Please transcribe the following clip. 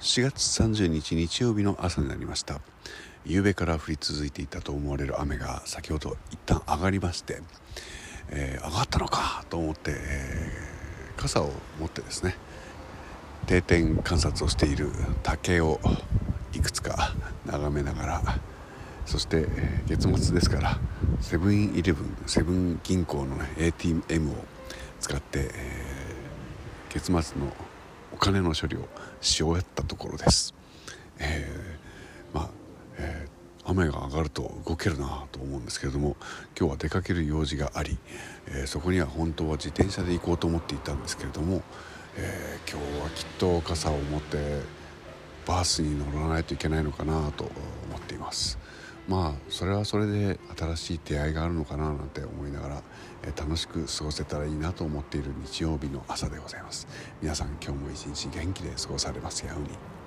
4月30日日曜日の朝になりました。夕べから降り続いていたと思われる雨が先ほど一旦上がりまして、えー、上がったのかと思って、えー、傘を持ってですね定点観察をしている竹をいくつか眺めながらそして、月末ですからセブンイレブンセブン銀行の、ATM を使って、えー、月末のお金の処理をし終えたところです。えー、まあ、えー、雨が上がると動けるなと思うんですけれども今日は出かける用事があり、えー、そこには本当は自転車で行こうと思っていたんですけれども、え、今日はきっと傘を持ってバースに乗らないといけないのかなと思っています。まあそれはそれで新しい出会いがあるのかななんて思いながら、え楽しく過ごせたらいいなと思っている日曜日の朝でございます。皆さん今日も一日元気で過ごされますように。